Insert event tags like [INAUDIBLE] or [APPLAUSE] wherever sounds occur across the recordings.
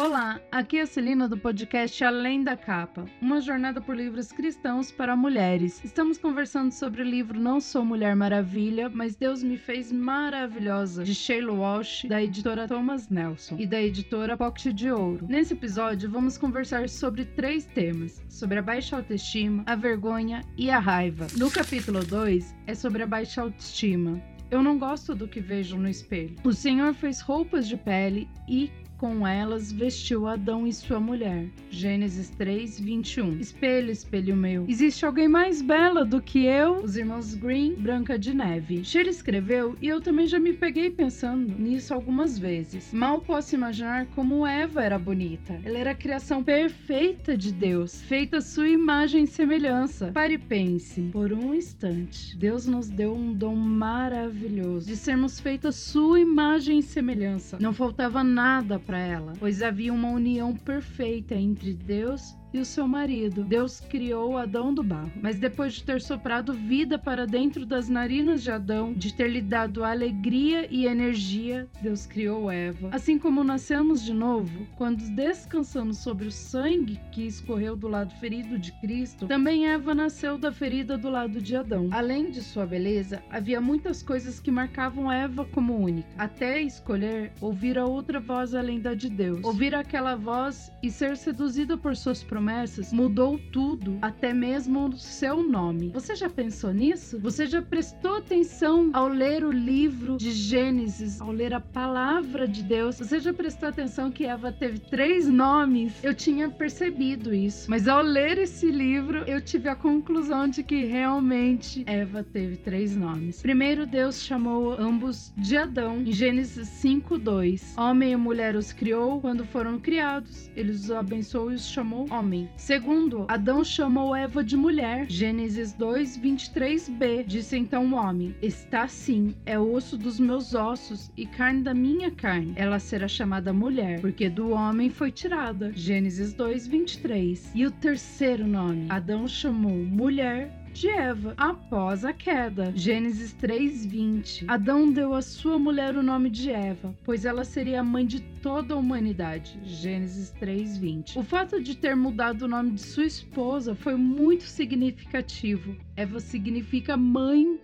Olá, aqui é a Celina do podcast Além da Capa, uma jornada por livros cristãos para mulheres. Estamos conversando sobre o livro Não Sou Mulher Maravilha, mas Deus me fez maravilhosa, de Sheila Walsh, da editora Thomas Nelson e da editora Pocket de Ouro. Nesse episódio, vamos conversar sobre três temas: sobre a baixa autoestima, a vergonha e a raiva. No capítulo 2 é sobre a baixa autoestima. Eu não gosto do que vejo no espelho. O Senhor fez roupas de pele e com elas vestiu Adão e sua mulher. Gênesis 3, 21. Espelho, espelho meu. Existe alguém mais bela do que eu? Os irmãos Green, Branca de Neve. Sheila escreveu e eu também já me peguei pensando nisso algumas vezes. Mal posso imaginar como Eva era bonita. Ela era a criação perfeita de Deus, feita à sua imagem e semelhança. Pare e pense, por um instante, Deus nos deu um dom maravilhoso de sermos feitas sua imagem e semelhança. Não faltava nada para ela, pois havia uma união perfeita entre Deus e o seu marido. Deus criou Adão do barro, mas depois de ter soprado vida para dentro das narinas de Adão, de ter lhe dado alegria e energia, Deus criou Eva. Assim como nascemos de novo, quando descansamos sobre o sangue que escorreu do lado ferido de Cristo, também Eva nasceu da ferida do lado de Adão. Além de sua beleza, havia muitas coisas que marcavam Eva como única, até escolher ouvir a outra voz além da de Deus. Ouvir aquela voz e ser seduzida por suas promessas promessas mudou tudo, até mesmo o seu nome. Você já pensou nisso? Você já prestou atenção ao ler o livro de Gênesis, ao ler a palavra de Deus? Você já prestou atenção que Eva teve três nomes? Eu tinha percebido isso, mas ao ler esse livro, eu tive a conclusão de que realmente Eva teve três nomes. Primeiro, Deus chamou ambos de Adão, em Gênesis 5:2. Homem e mulher os criou quando foram criados. Ele os abençoou e os chamou homem homem. Segundo, Adão chamou Eva de mulher. Gênesis 2, 23b. Disse então o homem: Está sim, é osso dos meus ossos e carne da minha carne. Ela será chamada mulher, porque do homem foi tirada. Gênesis 2, 23. E o terceiro nome, Adão chamou mulher de Eva após a queda. Gênesis 3:20. Adão deu à sua mulher o nome de Eva, pois ela seria a mãe de toda a humanidade. Gênesis 3:20. O fato de ter mudado o nome de sua esposa foi muito significativo. Eva significa mãe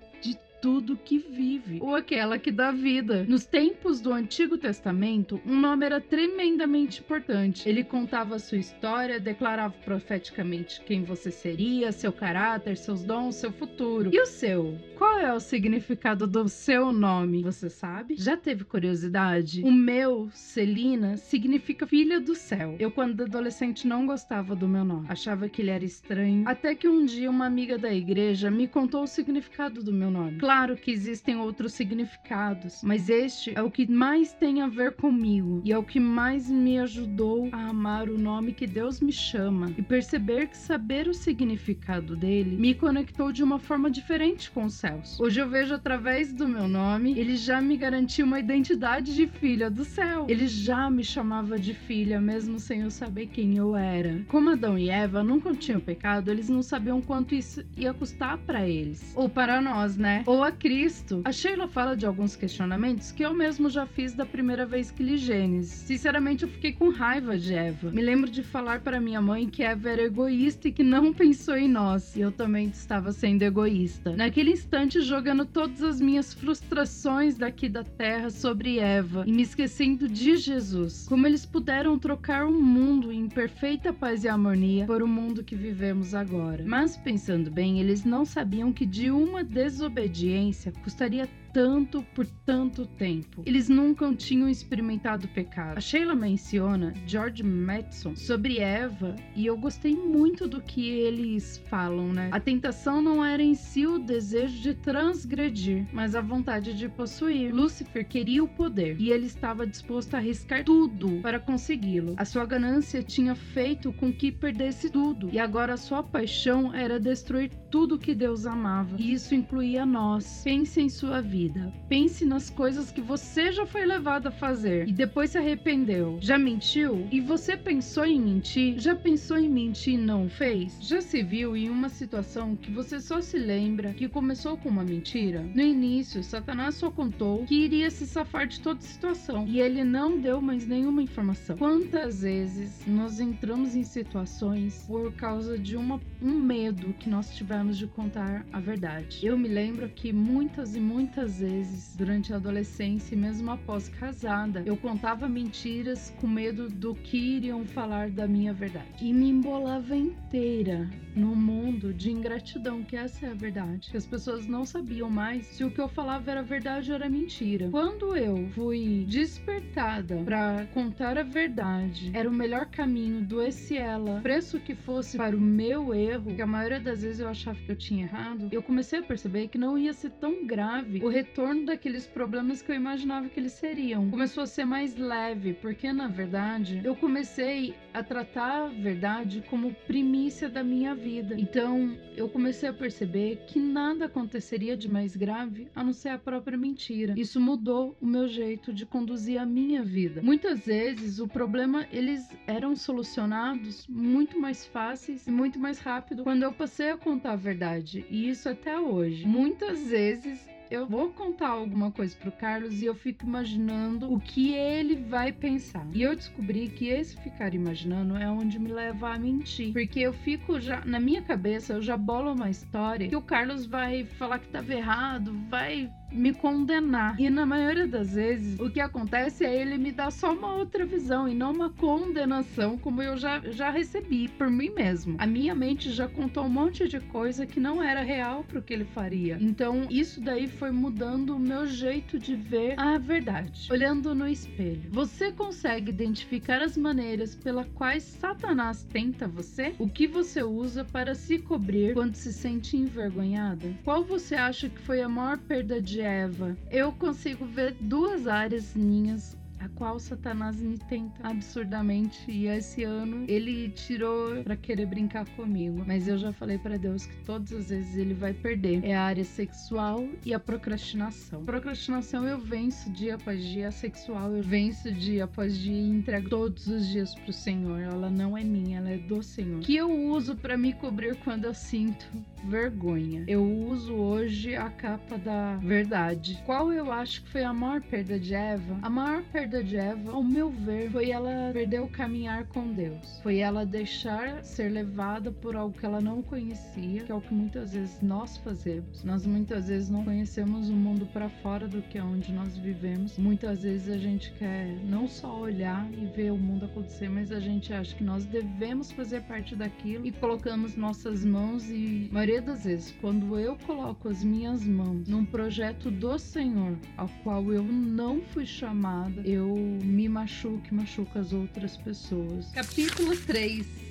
tudo que vive, ou aquela que dá vida. Nos tempos do Antigo Testamento, um nome era tremendamente importante. Ele contava sua história, declarava profeticamente quem você seria, seu caráter, seus dons, seu futuro. E o seu? Qual é o significado do seu nome? Você sabe? Já teve curiosidade? O meu, Celina, significa filha do céu. Eu, quando adolescente, não gostava do meu nome. Achava que ele era estranho. Até que um dia uma amiga da igreja me contou o significado do meu nome. Claro que existem outros significados, mas este é o que mais tem a ver comigo e é o que mais me ajudou a amar o nome que Deus me chama e perceber que saber o significado dele me conectou de uma forma diferente com os céus. Hoje eu vejo através do meu nome, ele já me garantiu uma identidade de filha do céu. Ele já me chamava de filha, mesmo sem eu saber quem eu era. Como Adão e Eva nunca tinham pecado, eles não sabiam quanto isso ia custar para eles ou para nós, né? Ou ou a Cristo. A Sheila fala de alguns questionamentos que eu mesmo já fiz da primeira vez que li Gênesis. Sinceramente, eu fiquei com raiva de Eva. Me lembro de falar para minha mãe que Eva era egoísta e que não pensou em nós. E eu também estava sendo egoísta. Naquele instante, jogando todas as minhas frustrações daqui da terra sobre Eva e me esquecendo de Jesus. Como eles puderam trocar um mundo em perfeita paz e harmonia por o um mundo que vivemos agora. Mas pensando bem, eles não sabiam que de uma desobediência obediência custaria tanto por tanto tempo. Eles nunca tinham experimentado pecado. A Sheila menciona George Matheson sobre Eva e eu gostei muito do que eles falam, né? A tentação não era em si o desejo de transgredir, mas a vontade de possuir. Lúcifer queria o poder e ele estava disposto a arriscar tudo para consegui-lo. A sua ganância tinha feito com que perdesse tudo e agora a sua paixão era destruir tudo que Deus amava e isso incluía nós. Pense em sua vida vida. Pense nas coisas que você já foi levado a fazer e depois se arrependeu. Já mentiu? E você pensou em mentir? Já pensou em mentir e não fez? Já se viu em uma situação que você só se lembra que começou com uma mentira? No início, Satanás só contou que iria se safar de toda situação e ele não deu mais nenhuma informação. Quantas vezes nós entramos em situações por causa de uma, um medo que nós tivemos de contar a verdade? Eu me lembro que muitas e muitas vezes durante a adolescência e mesmo após casada, eu contava mentiras com medo do que iriam falar da minha verdade. E me embolava inteira no mundo de ingratidão, que essa é a verdade. Que as pessoas não sabiam mais se o que eu falava era verdade ou era mentira. Quando eu fui despertada para contar a verdade, era o melhor caminho, doesse ela, preço que fosse para o meu erro, que a maioria das vezes eu achava que eu tinha errado, eu comecei a perceber que não ia ser tão grave o retorno daqueles problemas que eu imaginava que eles seriam. Começou a ser mais leve, porque na verdade eu comecei a tratar a verdade como primícia da minha vida. Então eu comecei a perceber que nada aconteceria de mais grave a não ser a própria mentira. Isso mudou o meu jeito de conduzir a minha vida. Muitas vezes o problema eles eram solucionados muito mais fáceis e muito mais rápido quando eu passei a contar a verdade. E isso até hoje. Muitas vezes eu vou contar alguma coisa pro Carlos e eu fico imaginando o que ele vai pensar. E eu descobri que esse ficar imaginando é onde me leva a mentir. Porque eu fico já, na minha cabeça, eu já bolo uma história que o Carlos vai falar que tava errado, vai me condenar. E na maioria das vezes, o que acontece é ele me dar só uma outra visão e não uma condenação como eu já, já recebi por mim mesmo. A minha mente já contou um monte de coisa que não era real pro que ele faria. Então, isso daí foi mudando o meu jeito de ver a verdade. Olhando no espelho, você consegue identificar as maneiras pelas quais Satanás tenta você? O que você usa para se cobrir quando se sente envergonhada? Qual você acha que foi a maior perda de Eva? Eu consigo ver duas áreas minhas a qual Satanás me tenta absurdamente e esse ano ele tirou para querer brincar comigo, mas eu já falei para Deus que todas as vezes ele vai perder. É a área sexual e a procrastinação. Procrastinação eu venço dia após dia, a sexual eu venço dia após dia e entrego todos os dias pro Senhor. Ela não é minha, ela é do Senhor. Que eu uso para me cobrir quando eu sinto vergonha. Eu uso hoje a capa da verdade. Qual eu acho que foi a maior perda de Eva? A maior perda de Eva, ao meu ver, foi ela perder o caminhar com Deus. Foi ela deixar ser levada por algo que ela não conhecia, que é o que muitas vezes nós fazemos. Nós muitas vezes não conhecemos o mundo para fora do que é onde nós vivemos. Muitas vezes a gente quer não só olhar e ver o mundo acontecer, mas a gente acha que nós devemos fazer parte daquilo e colocamos nossas mãos e a maioria das vezes, quando eu coloco as minhas mãos num projeto do Senhor, ao qual eu não fui chamada, eu me machuco e machuco as outras pessoas. Capítulo 3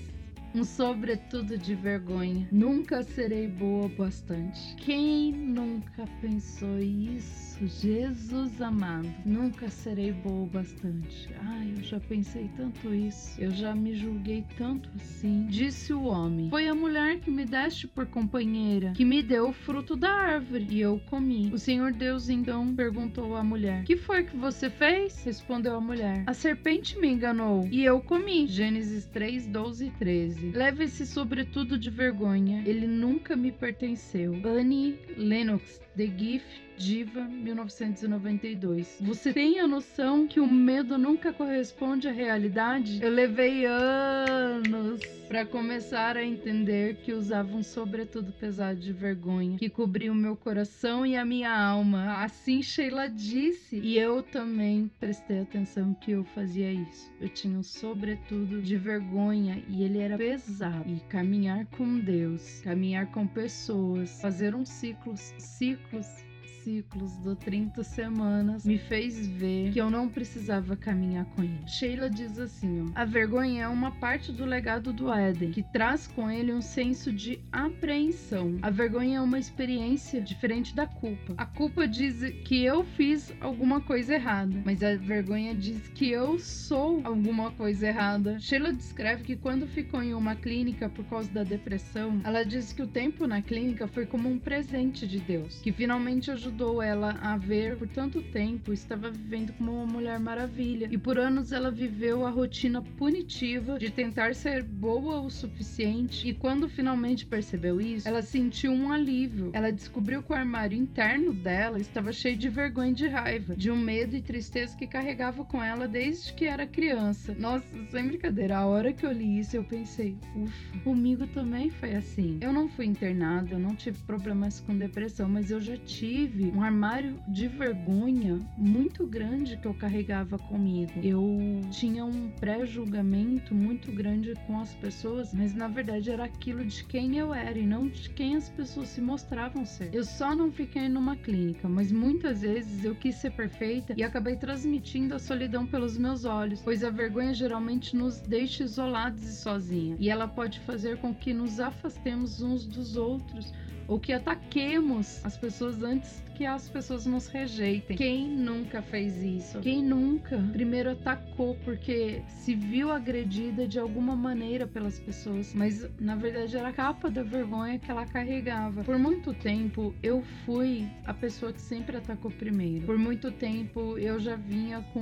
um sobretudo de vergonha. Nunca serei boa bastante. Quem nunca pensou isso? Jesus amado, nunca serei boa bastante. Ai, eu já pensei tanto isso. Eu já me julguei tanto assim. Disse o homem: Foi a mulher que me deste por companheira, que me deu o fruto da árvore, e eu comi. O Senhor Deus então perguntou à mulher: Que foi que você fez? Respondeu a mulher: A serpente me enganou, e eu comi. Gênesis 3, 12 e 13. Leve-se sobretudo de vergonha, ele nunca me pertenceu. Annie Lennox, The Gift Diva 1992. Você tem a noção que o medo nunca corresponde à realidade? Eu levei anos para começar a entender que usava um sobretudo pesado de vergonha que cobria o meu coração e a minha alma. Assim Sheila disse, e eu também prestei atenção que eu fazia isso. Eu tinha um sobretudo de vergonha e ele era pesado. E caminhar com Deus, caminhar com pessoas, fazer uns ciclos, ciclos ciclos do 30 semanas me fez ver que eu não precisava caminhar com ele. Sheila diz assim: ó, a vergonha é uma parte do legado do Éden que traz com ele um senso de apreensão. A vergonha é uma experiência diferente da culpa. A culpa diz que eu fiz alguma coisa errada, mas a vergonha diz que eu sou alguma coisa errada. Sheila descreve que quando ficou em uma clínica por causa da depressão, ela diz que o tempo na clínica foi como um presente de Deus, que finalmente ajudou ajudou ela a ver por tanto tempo, estava vivendo como uma mulher maravilha. E por anos ela viveu a rotina punitiva de tentar ser boa o suficiente. E quando finalmente percebeu isso, ela sentiu um alívio. Ela descobriu que o armário interno dela estava cheio de vergonha e de raiva, de um medo e tristeza que carregava com ela desde que era criança. Nossa, sem brincadeira, a hora que eu li isso, eu pensei, ufa, comigo também foi assim. Eu não fui internada, eu não tive problemas com depressão, mas eu já tive um armário de vergonha muito grande que eu carregava comigo. Eu tinha um pré-julgamento muito grande com as pessoas, mas na verdade era aquilo de quem eu era e não de quem as pessoas se mostravam ser. Eu só não fiquei numa clínica, mas muitas vezes eu quis ser perfeita e acabei transmitindo a solidão pelos meus olhos, pois a vergonha geralmente nos deixa isolados e sozinha, e ela pode fazer com que nos afastemos uns dos outros ou que ataquemos as pessoas antes que as pessoas nos rejeitem. Quem nunca fez isso? Quem nunca primeiro atacou porque se viu agredida de alguma maneira pelas pessoas, mas na verdade era a capa da vergonha que ela carregava. Por muito tempo eu fui a pessoa que sempre atacou primeiro. Por muito tempo eu já vinha com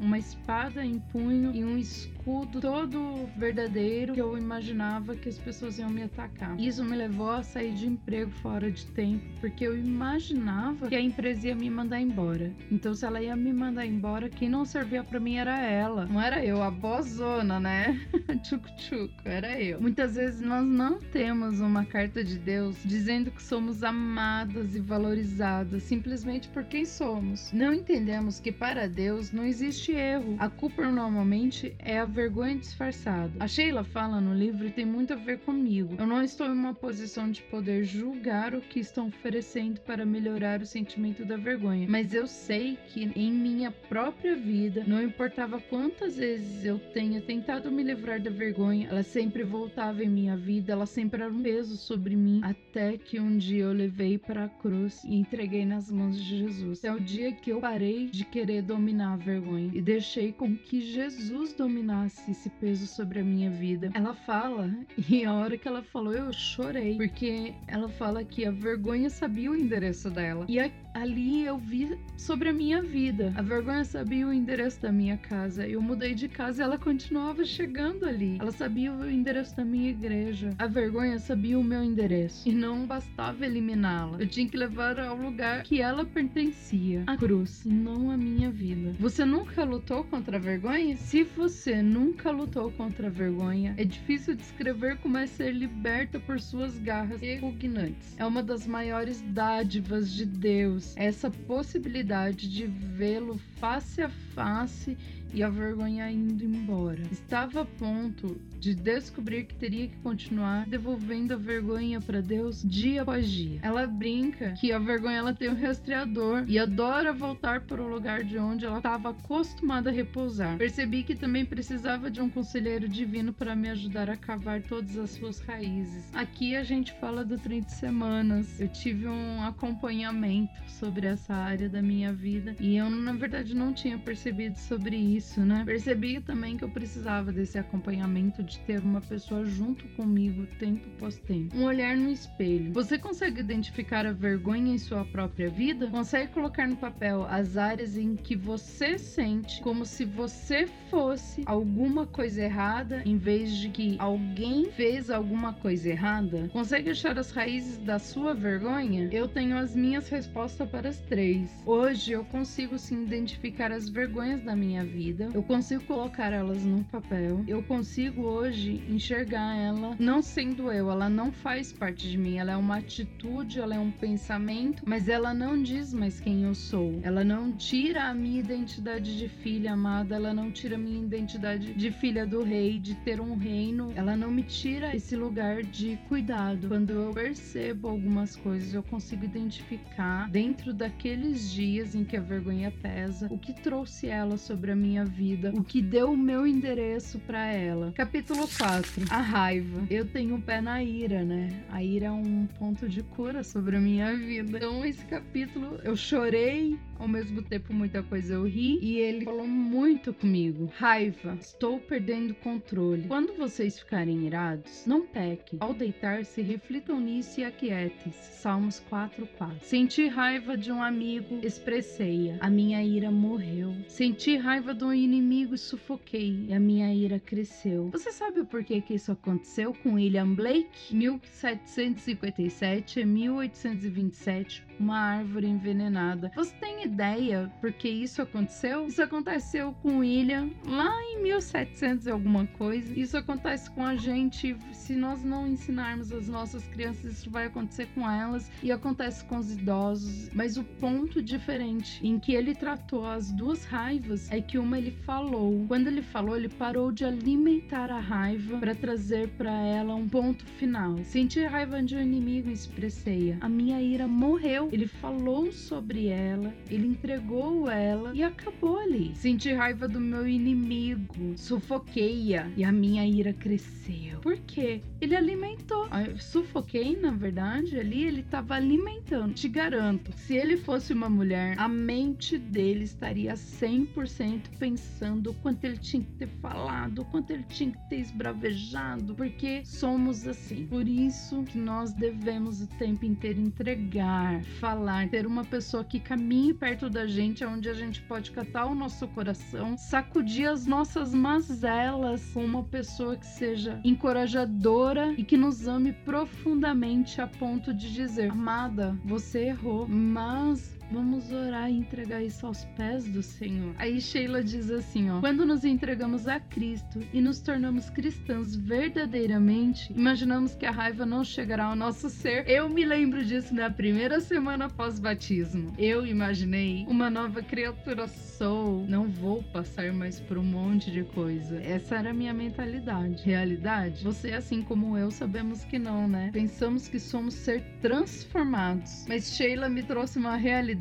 uma espada em punho e um escudo todo verdadeiro que eu imaginava que as pessoas iam me atacar. Isso me levou a sair de emprego fora de tempo porque eu imaginava que a empresa ia me mandar embora. Então, se ela ia me mandar embora, quem não servia para mim era ela. Não era eu, a bozona, né? [LAUGHS] Tchuc-tchuc, era eu. Muitas vezes nós não temos uma carta de Deus dizendo que somos amadas e valorizadas simplesmente por quem somos. Não entendemos que para Deus não existe erro. A culpa normalmente é a vergonha disfarçada. A Sheila fala no livro e tem muito a ver comigo. Eu não estou em uma posição de poder julgar o que estão oferecendo para melhorar o sentimento da vergonha, mas eu sei que em minha própria vida, não importava quantas vezes eu tenha tentado me livrar da vergonha, ela sempre voltava em minha vida, ela sempre era um peso sobre mim, até que um dia eu levei para a cruz e entreguei nas mãos de Jesus. É o dia que eu parei de querer dominar a vergonha e deixei com que Jesus dominasse esse peso sobre a minha vida. Ela fala, [LAUGHS] e a hora que ela falou, eu chorei, porque ela fala que a vergonha sabia o endereço dela. E ali eu vi sobre a minha vida. A vergonha sabia o endereço da minha casa. Eu mudei de casa e ela continuava chegando ali. Ela sabia o endereço da minha igreja. A vergonha sabia o meu endereço. E não bastava eliminá-la. Eu tinha que levar ao lugar que ela pertencia a cruz, não a minha vida. Você nunca lutou contra a vergonha? Se você nunca lutou contra a vergonha, é difícil descrever como é ser liberta por suas garras repugnantes. É uma das maiores dádivas de Deus essa possibilidade de vê-lo face a face e a vergonha indo embora. Estava a ponto de descobrir que teria que continuar devolvendo a vergonha para Deus dia após dia. Ela brinca que a vergonha ela tem um rastreador e adora voltar para o lugar de onde ela estava acostumada a repousar. Percebi que também precisava de um conselheiro divino para me ajudar a cavar todas as suas raízes. Aqui a gente fala do 30 semanas. Eu tive um acompanhamento sobre essa área da minha vida e eu na verdade não tinha percebido sobre isso, né? Percebi também que eu precisava desse acompanhamento de ter uma pessoa junto comigo tempo após tempo. Um olhar no espelho. Você consegue identificar a vergonha em sua própria vida? Consegue colocar no papel as áreas em que você sente como se você fosse alguma coisa errada em vez de que alguém fez alguma coisa errada? Consegue achar as raízes da sua vergonha? Eu tenho as minhas respostas para as três. Hoje eu consigo sim identificar as vergonhas da minha vida. Eu consigo colocar elas no papel. Eu consigo hoje enxergar ela não sendo eu, ela não faz parte de mim, ela é uma atitude, ela é um pensamento, mas ela não diz mais quem eu sou. Ela não tira a minha identidade de filha amada, ela não tira a minha identidade de filha do rei, de ter um reino. Ela não me tira esse lugar de cuidado. Quando eu percebo algumas coisas, eu consigo identificar dentro daqueles dias em que a vergonha pesa, o que trouxe ela sobre a minha vida, o que deu o meu endereço para ela. Capítulo Capítulo 4. A raiva. Eu tenho um pé na ira, né? A ira é um ponto de cura sobre a minha vida. Então, esse capítulo eu chorei ao mesmo tempo muita coisa eu ri. E ele falou muito comigo. Raiva, estou perdendo controle. Quando vocês ficarem irados, não pequem. Ao deitar-se, reflitam nisso e aquietem-se. Salmos 4:4. Senti raiva de um amigo, expressei-a. A minha ira morreu. Senti raiva de um inimigo e sufoquei. E a minha ira cresceu. Você sabe o porquê que isso aconteceu com William Blake? 1757 a 1827 uma árvore envenenada. Você tem ideia por que isso aconteceu? Isso aconteceu com William lá em 1700 e alguma coisa. Isso acontece com a gente se nós não ensinarmos as nossas crianças, isso vai acontecer com elas e acontece com os idosos. Mas o ponto diferente em que ele tratou as duas raivas é que uma ele falou. Quando ele falou, ele parou de alimentar a raiva para trazer para ela um ponto final. Senti raiva de um inimigo expressei-a. A minha ira morreu ele falou sobre ela, ele entregou ela e acabou ali. Senti raiva do meu inimigo, sufoquei-a e a minha ira cresceu. Por quê? Ele alimentou. Eu sufoquei, na verdade, ali ele estava alimentando. Te garanto, se ele fosse uma mulher, a mente dele estaria 100% pensando o quanto ele tinha que ter falado, o quanto ele tinha que ter esbravejado, porque somos assim. Por isso que nós devemos o tempo inteiro entregar, falar, ter uma pessoa que caminhe perto da gente, onde a gente pode catar o nosso coração, sacudir as nossas mazelas com uma pessoa que seja encorajadora e que nos ame profundamente a ponto de dizer: Amada, você errou, mas Vamos orar e entregar isso aos pés do Senhor. Aí Sheila diz assim, ó: Quando nos entregamos a Cristo e nos tornamos cristãos verdadeiramente, imaginamos que a raiva não chegará ao nosso ser. Eu me lembro disso na primeira semana após batismo. Eu imaginei uma nova criatura sou, não vou passar mais por um monte de coisa. Essa era a minha mentalidade. Realidade? Você assim como eu sabemos que não, né? Pensamos que somos ser transformados. Mas Sheila me trouxe uma realidade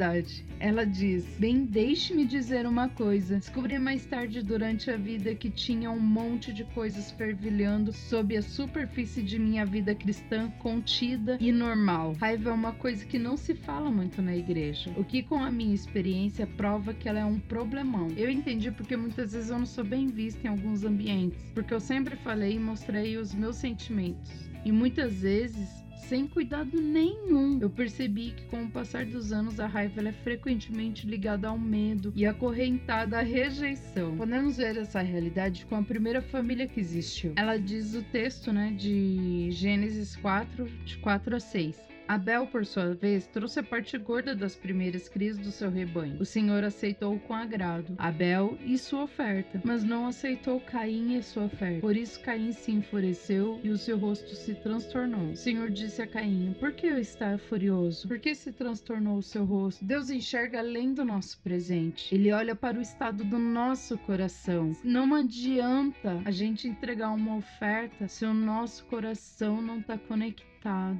ela diz: Bem, deixe-me dizer uma coisa. Descobri mais tarde durante a vida que tinha um monte de coisas fervilhando sob a superfície de minha vida cristã contida e normal. Raiva é uma coisa que não se fala muito na igreja, o que, com a minha experiência, prova que ela é um problemão. Eu entendi porque muitas vezes eu não sou bem vista em alguns ambientes, porque eu sempre falei e mostrei os meus sentimentos. E muitas vezes sem cuidado nenhum. Eu percebi que com o passar dos anos a raiva é frequentemente ligada ao medo e acorrentada à rejeição. Podemos ver essa realidade com a primeira família que existiu. Ela diz o texto, né, de Gênesis 4, de 4 a 6. Abel, por sua vez, trouxe a parte gorda das primeiras crias do seu rebanho. O Senhor aceitou com agrado Abel e sua oferta, mas não aceitou Caim e sua oferta. Por isso Caim se enfureceu e o seu rosto se transtornou. O Senhor disse a Caim: Por que está furioso? Por que se transtornou o seu rosto? Deus enxerga além do nosso presente. Ele olha para o estado do nosso coração. Não adianta a gente entregar uma oferta se o nosso coração não está conectado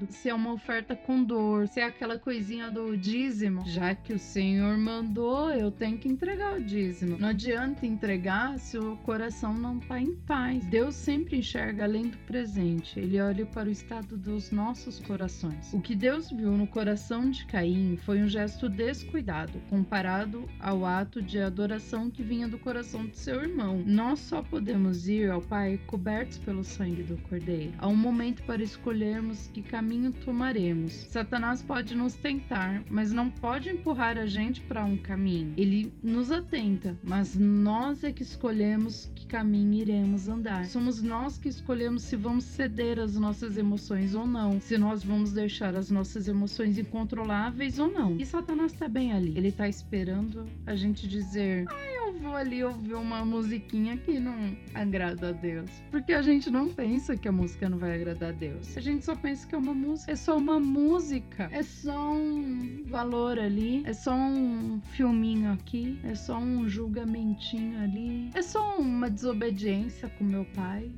se é uma oferta com dor, se é aquela coisinha do dízimo, já que o Senhor mandou, eu tenho que entregar o dízimo. Não adianta entregar se o coração não está em paz. Deus sempre enxerga além do presente, ele olha para o estado dos nossos corações. O que Deus viu no coração de Caim foi um gesto descuidado comparado ao ato de adoração que vinha do coração de seu irmão. Nós só podemos ir ao Pai cobertos pelo sangue do Cordeiro. Há um momento para escolhermos que caminho tomaremos. Satanás pode nos tentar, mas não pode empurrar a gente para um caminho. Ele nos atenta, mas nós é que escolhemos que caminho iremos andar. Somos nós que escolhemos se vamos ceder às nossas emoções ou não, se nós vamos deixar as nossas emoções incontroláveis ou não. E Satanás está bem ali. Ele está esperando a gente dizer: "Ai, vou ali ouvir uma musiquinha que não agrada a Deus". Porque a gente não pensa que a música não vai agradar a Deus. A gente só pensa que é uma música. É só uma música. É só um valor ali. É só um filminho aqui. É só um julgamentinho ali. É só uma desobediência com meu pai.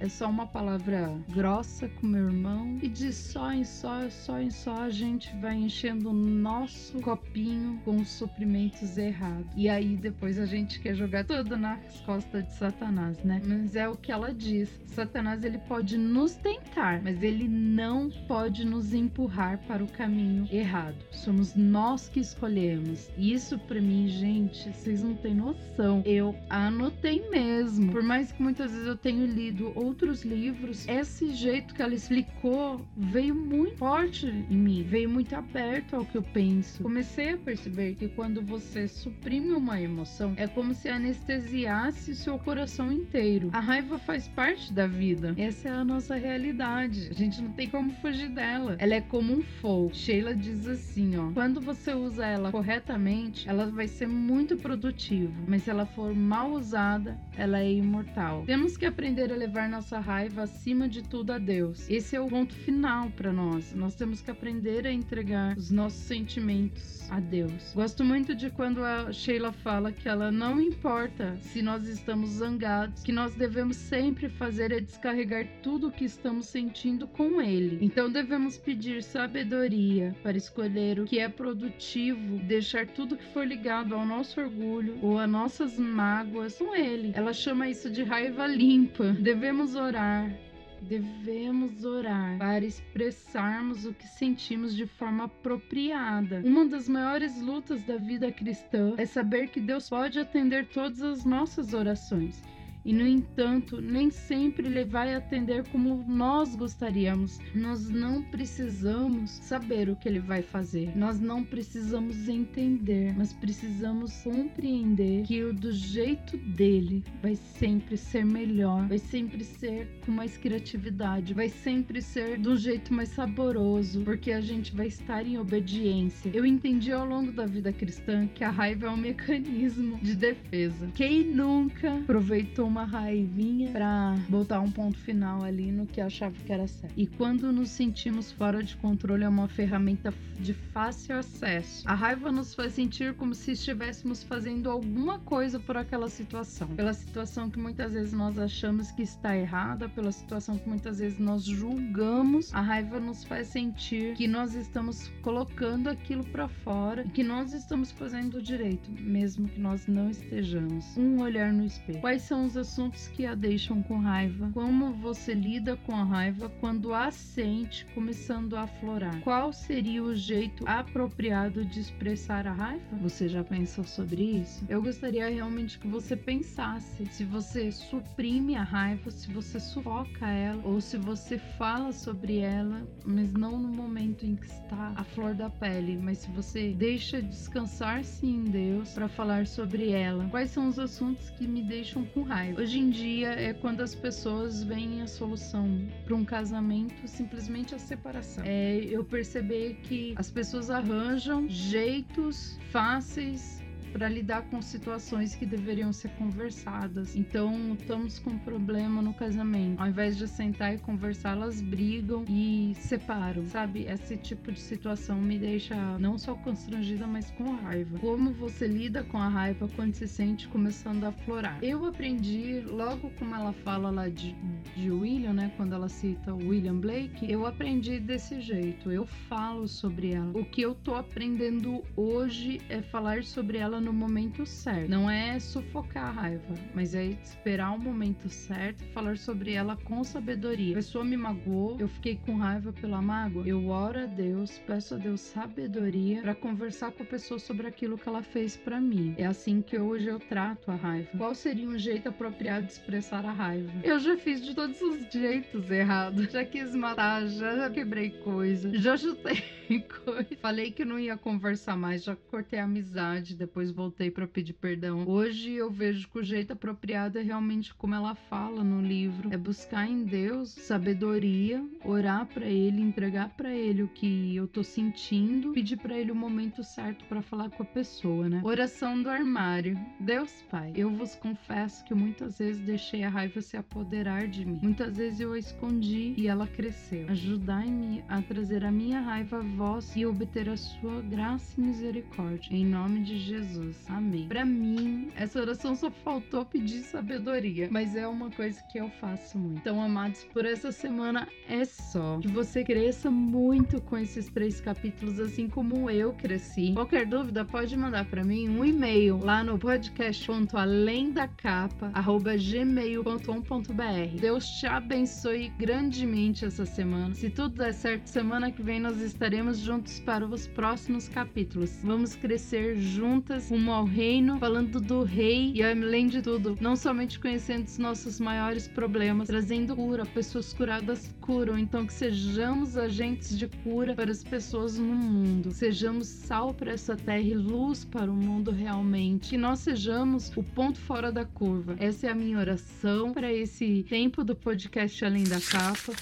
É só uma palavra grossa com meu irmão e de só em só, só em só a gente vai enchendo o nosso copinho com os suprimentos errados. E aí depois a gente quer jogar tudo nas costas de Satanás, né? Mas é o que ela diz. Satanás ele pode nos tentar, mas ele não pode nos empurrar para o caminho errado. Somos nós que escolhemos. E isso para mim, gente, vocês não têm noção. Eu anotei mesmo. Por mais que muitas vezes eu tenha lido outros livros, esse jeito que ela explicou veio muito forte em mim, veio muito aberto ao que eu penso. Comecei a perceber que quando você suprime uma emoção, é como se anestesiasse seu coração inteiro. A raiva faz parte da vida. Essa é a nossa realidade. A gente não tem como fugir dela. Ela é como um fogo. Sheila diz assim, ó: quando você usa ela corretamente, ela vai ser muito produtiva, mas se ela for mal usada, ela é imortal. Temos que aprender a levar nossa raiva acima de tudo a Deus. Esse é o ponto final para nós. Nós temos que aprender a entregar os nossos sentimentos a Deus. Gosto muito de quando a Sheila fala que ela não importa se nós estamos zangados, que nós devemos sempre fazer é descarregar tudo o que estamos sentindo com Ele. Então devemos pedir sabedoria para escolher o que é produtivo, deixar tudo que for ligado ao nosso orgulho ou a nossas mágoas com Ele. Ela chama isso de raiva limpa. Devemos orar, devemos orar para expressarmos o que sentimos de forma apropriada. Uma das maiores lutas da vida cristã é saber que Deus pode atender todas as nossas orações e, no entanto, nem sempre ele vai atender como nós gostaríamos. Nós não precisamos saber o que ele vai fazer, nós não precisamos entender, mas precisamos compreender que o do jeito dele vai sempre ser melhor, vai sempre ser com mais criatividade, vai sempre ser do jeito mais saboroso, porque a gente vai estar em obediência. Eu entendi ao longo da vida cristã que a raiva é um mecanismo de defesa. Quem nunca aproveitou uma raivinha para botar um ponto final ali no que achava que era certo. E quando nos sentimos fora de controle, é uma ferramenta de fácil acesso. A raiva nos faz sentir como se estivéssemos fazendo alguma coisa por aquela situação, pela situação que muitas vezes nós achamos que está errada, pela situação que muitas vezes nós julgamos. A raiva nos faz sentir que nós estamos colocando aquilo para fora e que nós estamos fazendo direito, mesmo que nós não estejamos. Um olhar no espelho. Quais são os assuntos que a deixam com raiva. Como você lida com a raiva quando a sente começando a aflorar? Qual seria o jeito apropriado de expressar a raiva? Você já pensou sobre isso? Eu gostaria realmente que você pensasse se você suprime a raiva, se você sufoca ela ou se você fala sobre ela, mas não no momento em que está a flor da pele, mas se você deixa descansar-se em Deus para falar sobre ela. Quais são os assuntos que me deixam com raiva? Hoje em dia é quando as pessoas veem a solução para um casamento simplesmente a separação. É eu perceber que as pessoas arranjam jeitos fáceis para lidar com situações que deveriam ser conversadas. Então, estamos com um problema no casamento. Ao invés de sentar e conversar, elas brigam e separam, sabe? Esse tipo de situação me deixa não só constrangida, mas com raiva. Como você lida com a raiva quando se sente começando a florar? Eu aprendi, logo como ela fala lá de, de William, né? Quando ela cita William Blake, eu aprendi desse jeito. Eu falo sobre ela. O que eu tô aprendendo hoje é falar sobre ela no momento certo. Não é sufocar a raiva, mas é esperar o momento certo e falar sobre ela com sabedoria. A pessoa me magoou, eu fiquei com raiva pela mágoa. Eu oro a Deus, peço a Deus sabedoria para conversar com a pessoa sobre aquilo que ela fez para mim. É assim que hoje eu trato a raiva. Qual seria um jeito apropriado de expressar a raiva? Eu já fiz de todos os jeitos errados. Já quis matar, já quebrei coisa, já chutei [LAUGHS] coisa. Falei que não ia conversar mais, já cortei a amizade, depois depois voltei para pedir perdão. Hoje eu vejo que o jeito apropriado é realmente como ela fala no livro, é buscar em Deus sabedoria, orar para ele, entregar para ele o que eu tô sentindo, pedir para ele o momento certo para falar com a pessoa, né? Oração do armário. Deus Pai, eu vos confesso que muitas vezes deixei a raiva se apoderar de mim. Muitas vezes eu a escondi e ela cresceu. Ajudai-me a trazer a minha raiva à vós e obter a sua graça e misericórdia. Em nome de Jesus. Amém. Para mim, essa oração só faltou pedir sabedoria, mas é uma coisa que eu faço muito. Então, amados, por essa semana é só. Que você cresça muito com esses três capítulos, assim como eu cresci. Qualquer dúvida, pode mandar para mim um e-mail lá no podcast.alendacapa@gmail.com.br. Deus te abençoe grandemente essa semana. Se tudo der certo, semana que vem nós estaremos juntos para os próximos capítulos. Vamos crescer juntas rumo ao reino, falando do rei e além de tudo, não somente conhecendo os nossos maiores problemas, trazendo cura, pessoas curadas curam, então que sejamos agentes de cura para as pessoas no mundo. Sejamos sal para essa terra e luz para o mundo realmente. Que nós sejamos o ponto fora da curva. Essa é a minha oração para esse tempo do podcast Além da Capa.